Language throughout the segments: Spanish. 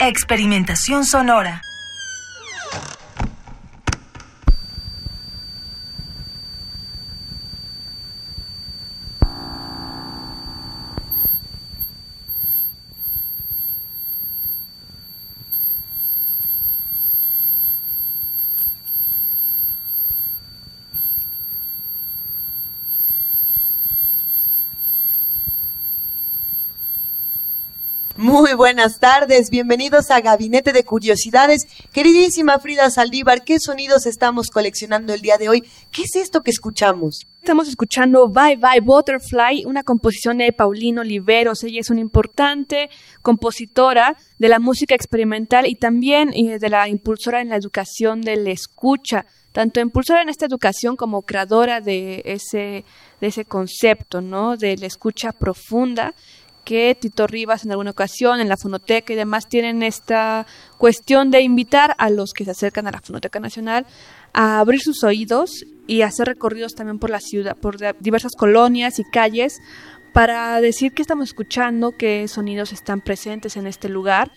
Experimentación sonora. Muy buenas tardes, bienvenidos a Gabinete de Curiosidades. Queridísima Frida Saldívar, ¿qué sonidos estamos coleccionando el día de hoy? ¿Qué es esto que escuchamos? Estamos escuchando Bye Bye Butterfly, una composición de Paulino Oliveros. Ella es una importante compositora de la música experimental y también eh, de la impulsora en la educación de la escucha, tanto impulsora en esta educación como creadora de ese, de ese concepto, ¿no? De la escucha profunda que Tito Rivas en alguna ocasión en la fonoteca y demás tienen esta cuestión de invitar a los que se acercan a la Fonoteca Nacional a abrir sus oídos y hacer recorridos también por la ciudad, por diversas colonias y calles para decir qué estamos escuchando, qué sonidos están presentes en este lugar.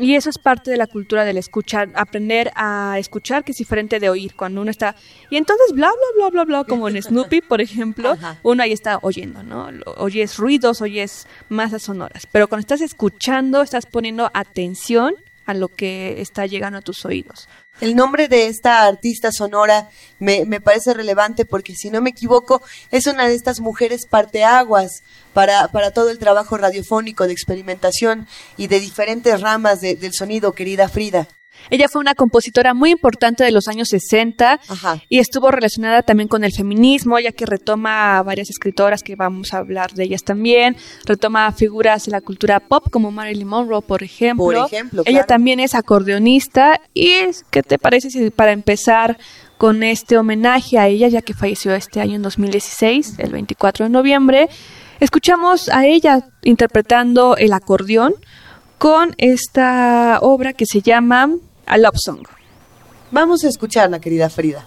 Y eso es parte de la cultura del escuchar, aprender a escuchar, que es diferente de oír cuando uno está. Y entonces, bla, bla, bla, bla, bla, como en Snoopy, por ejemplo, Ajá. uno ahí está oyendo, ¿no? Oyes ruidos, oyes masas sonoras. Pero cuando estás escuchando, estás poniendo atención a lo que está llegando a tus oídos. El nombre de esta artista sonora me, me parece relevante porque, si no me equivoco, es una de estas mujeres parteaguas para, para todo el trabajo radiofónico de experimentación y de diferentes ramas de- del sonido, querida Frida. Ella fue una compositora muy importante de los años 60 Ajá. y estuvo relacionada también con el feminismo, ya que retoma a varias escritoras que vamos a hablar de ellas también, retoma figuras de la cultura pop como Marilyn Monroe, por ejemplo. Por ejemplo, Ella también es acordeonista y ¿qué te parece si para empezar con este homenaje a ella, ya que falleció este año en 2016, el 24 de noviembre, escuchamos a ella interpretando el acordeón con esta obra que se llama A Love Song. Vamos a escucharla, querida Frida.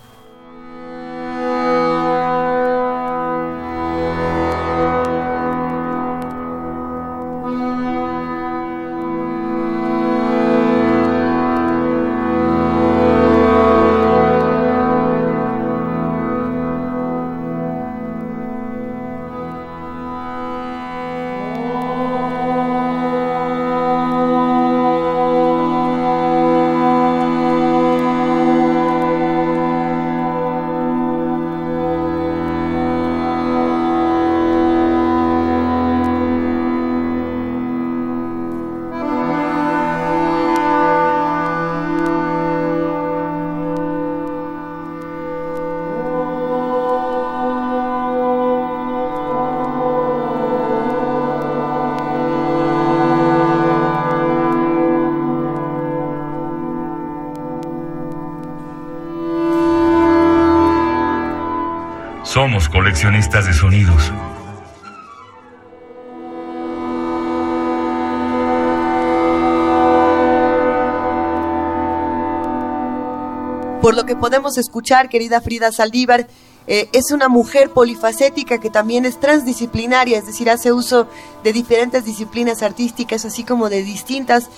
Coleccionistas de sonidos. Por lo que podemos escuchar, querida Frida Saldívar, eh, es una mujer polifacética que también es transdisciplinaria, es decir, hace uso de diferentes disciplinas artísticas, así como de distintas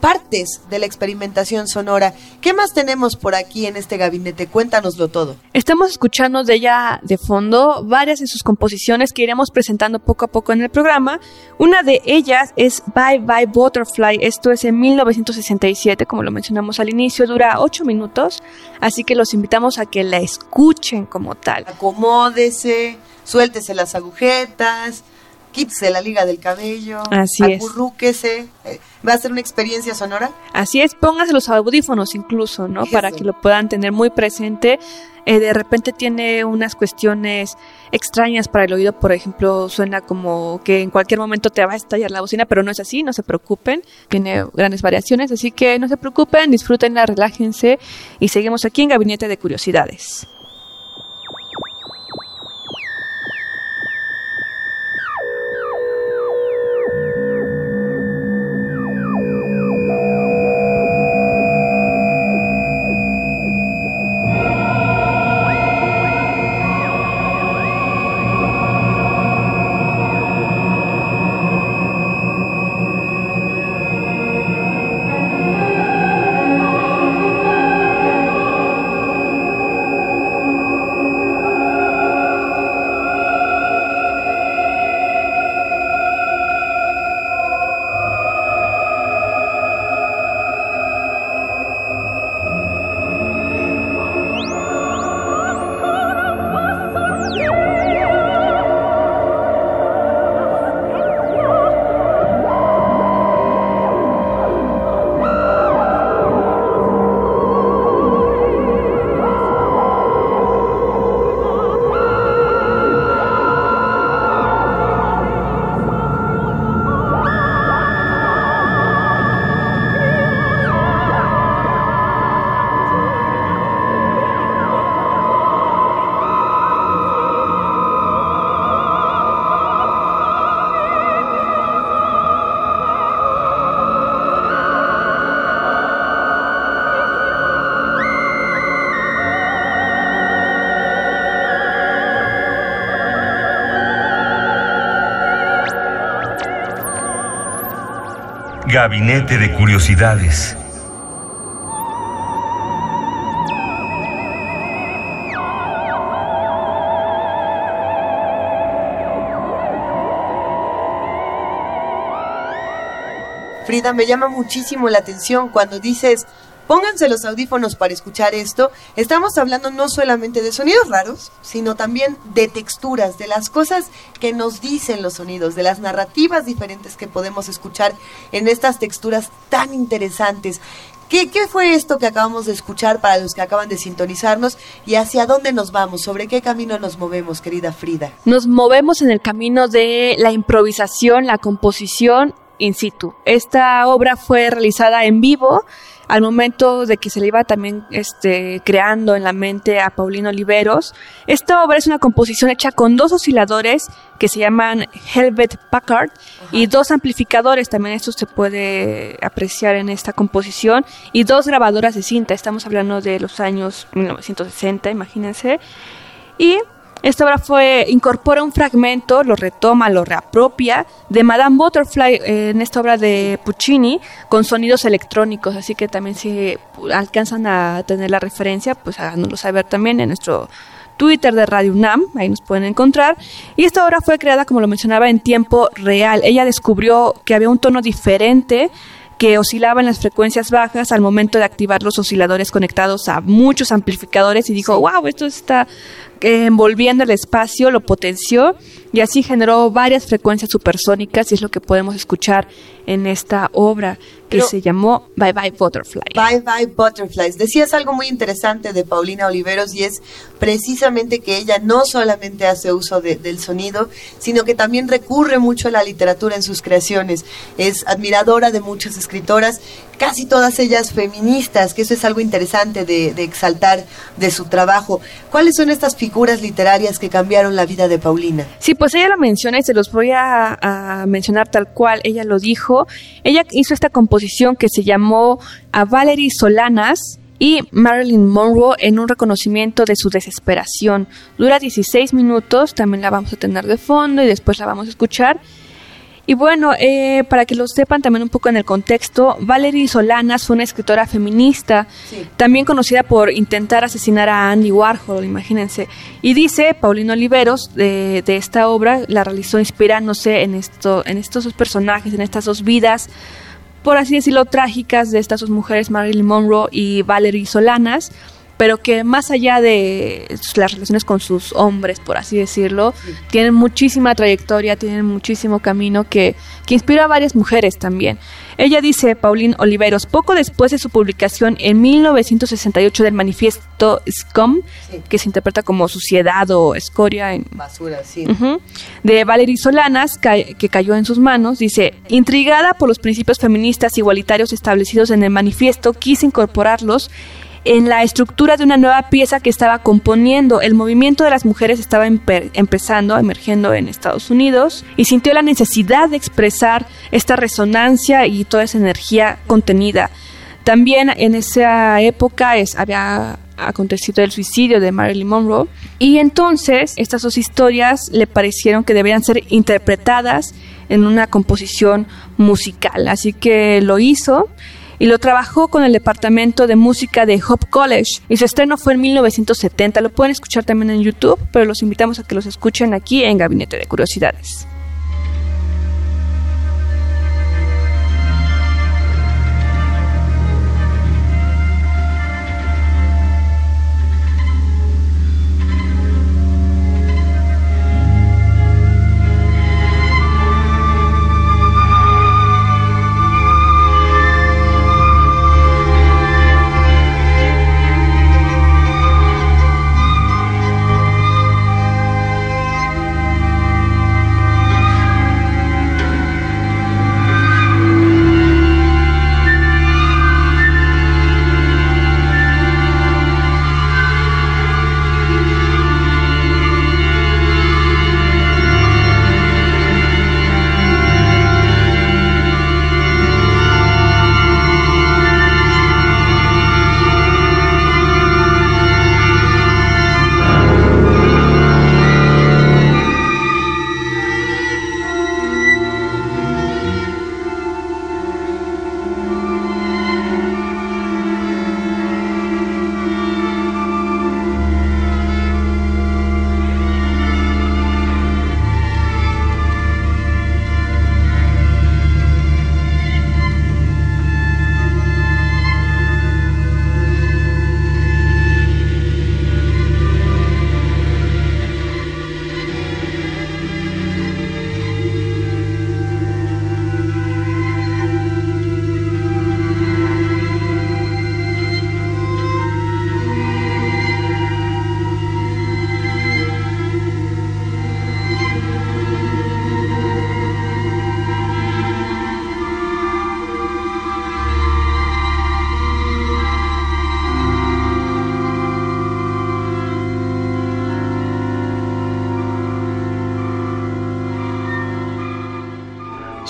partes de la experimentación sonora. ¿Qué más tenemos por aquí en este gabinete? Cuéntanoslo todo. Estamos escuchando de ella de fondo varias de sus composiciones que iremos presentando poco a poco en el programa. Una de ellas es Bye Bye Butterfly. Esto es en 1967, como lo mencionamos al inicio, dura ocho minutos, así que los invitamos a que la escuchen como tal. Acomódese, suéltese las agujetas, quítese la liga del cabello, Así es. acurrúquese. Eh, ¿Va a ser una experiencia sonora? Así es, póngase los audífonos incluso, ¿no? Eso. Para que lo puedan tener muy presente. Eh, de repente tiene unas cuestiones extrañas para el oído, por ejemplo, suena como que en cualquier momento te va a estallar la bocina, pero no es así, no se preocupen, tiene grandes variaciones, así que no se preocupen, disfrútenla, relájense y seguimos aquí en Gabinete de Curiosidades. Gabinete de Curiosidades. Frida, me llama muchísimo la atención cuando dices, pónganse los audífonos para escuchar esto. Estamos hablando no solamente de sonidos raros, sino también de texturas, de las cosas que nos dicen los sonidos, de las narrativas diferentes que podemos escuchar en estas texturas tan interesantes. ¿Qué, ¿Qué fue esto que acabamos de escuchar para los que acaban de sintonizarnos y hacia dónde nos vamos? ¿Sobre qué camino nos movemos, querida Frida? Nos movemos en el camino de la improvisación, la composición in situ. Esta obra fue realizada en vivo al momento de que se le iba también este, creando en la mente a Paulino Oliveros. Esta obra es una composición hecha con dos osciladores que se llaman Helvet Packard y dos amplificadores, también esto se puede apreciar en esta composición, y dos grabadoras de cinta, estamos hablando de los años 1960, imagínense. Y esta obra fue, incorpora un fragmento, lo retoma, lo reapropia de Madame Butterfly eh, en esta obra de Puccini con sonidos electrónicos, así que también si alcanzan a tener la referencia, pues háganoslo saber también en nuestro Twitter de Radio UNAM, ahí nos pueden encontrar. Y esta obra fue creada, como lo mencionaba, en tiempo real. Ella descubrió que había un tono diferente que oscilaba en las frecuencias bajas al momento de activar los osciladores conectados a muchos amplificadores y dijo, wow, esto está envolviendo el espacio, lo potenció y así generó varias frecuencias supersónicas y es lo que podemos escuchar en esta obra que Pero- se llamó Bye Bye Butterfly. Bye Bye Butterflies. Decías algo muy interesante de Paulina Oliveros y es precisamente que ella no solamente hace uso de- del sonido, sino que también recurre mucho a la literatura en sus creaciones. Es admiradora de muchas escritoras, casi todas ellas feministas, que eso es algo interesante de, exaltar de su trabajo. ¿Cuáles son estas figuras literarias que cambiaron la vida de Paulina? Sí, pues ella lo menciona y se los voy a, a mencionar tal cual ella lo dijo. Ella hizo esta composición que se llamó A Valerie Solanas y Marilyn Monroe en un reconocimiento de su desesperación. Dura 16 minutos, también la vamos a tener de fondo y después la vamos a escuchar. Y bueno, eh, para que lo sepan también un poco en el contexto, Valerie Solanas fue una escritora feminista, Sí. también conocida por intentar asesinar a Andy Warhol, imagínense. Y dice Paulino Oliveros de, de esta obra, la realizó inspirándose en, esto, en estos dos personajes, en estas dos vidas, por así decirlo, trágicas de estas dos mujeres, Marilyn Monroe y Valerie Solanas. Pero que más allá de las relaciones con sus hombres, por así decirlo, tienen muchísima trayectoria, tienen muchísimo camino que, que inspira a varias mujeres también. Ella dice, Pauline Oliveros, poco después de su publicación en 1968 del manifiesto SCOM, que se interpreta como suciedad o escoria en basura, sí. de Valerie Solanas, que cayó en sus manos, dice, intrigada por los principios feministas igualitarios establecidos en el manifiesto, quise incorporarlos en la estructura de una nueva pieza que estaba componiendo. El movimiento de las mujeres estaba empezando, emergiendo en Estados Unidos y sintió la necesidad de expresar esta resonancia y toda esa energía contenida. También en esa época es, había acontecido el suicidio de Marilyn Monroe y entonces estas dos historias le parecieron que deberían ser interpretadas en una composición musical. Así que lo hizo y lo trabajó con el departamento de música de Hope College y su estreno fue en 1970. Lo pueden escuchar también en YouTube, pero los invitamos a que los escuchen aquí en Gabinete de Curiosidades.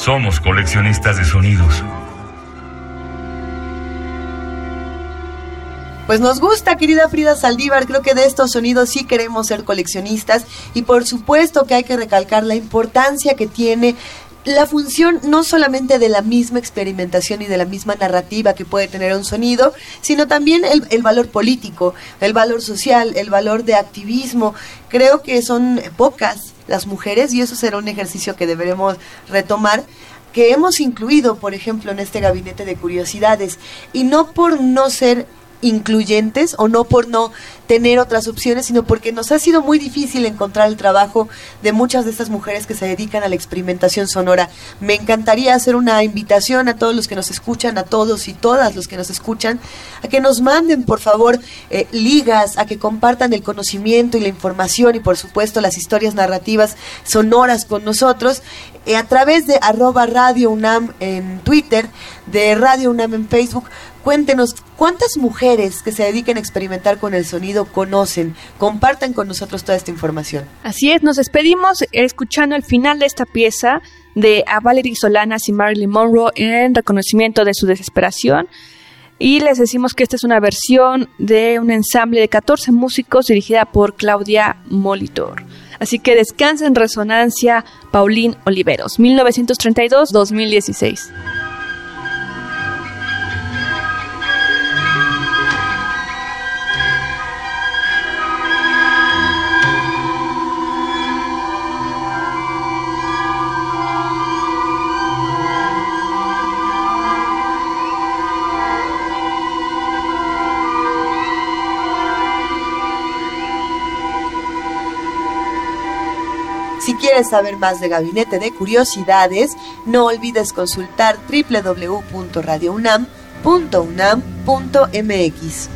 Somos coleccionistas de sonidos. Pues nos gusta, querida Frida Saldívar, creo que de estos sonidos sí queremos ser coleccionistas y por supuesto que hay que recalcar la importancia que tiene la función no solamente de la misma experimentación y de la misma narrativa que puede tener un sonido, sino también el, valor político, el valor social, el valor de activismo. Creo que son pocas las mujeres y eso será un ejercicio que deberemos retomar que hemos incluido, por ejemplo, en este gabinete de curiosidades, y no por no ser incluyentes o no por no tener otras opciones, sino porque nos ha sido muy difícil encontrar el trabajo de muchas de estas mujeres que se dedican a la experimentación sonora. Me encantaría hacer una invitación a todos los que nos escuchan, a todos y todas los que nos escuchan, a que nos manden, por favor, eh, ligas, a que compartan el conocimiento y la información y, por supuesto, las historias narrativas sonoras con nosotros eh, a través de arroba Radio UNAM en Twitter, de Radio UNAM en Facebook. Cuéntenos cuántas mujeres que se dediquen a experimentar con el sonido conocen. Compartan con nosotros toda esta información. Así es, nos despedimos escuchando el final de esta pieza de a Valerie Solanas y Marilyn Monroe en reconocimiento de su desesperación. Y les decimos que esta es una versión de un ensamble de 14 músicos dirigida por Claudia Molitor. Así que descansa en resonancia Paulín Oliveros, 1932-2016. Quieres saber más de Gabinete de Curiosidades, no olvides consultar www.radiounam.unam.mx.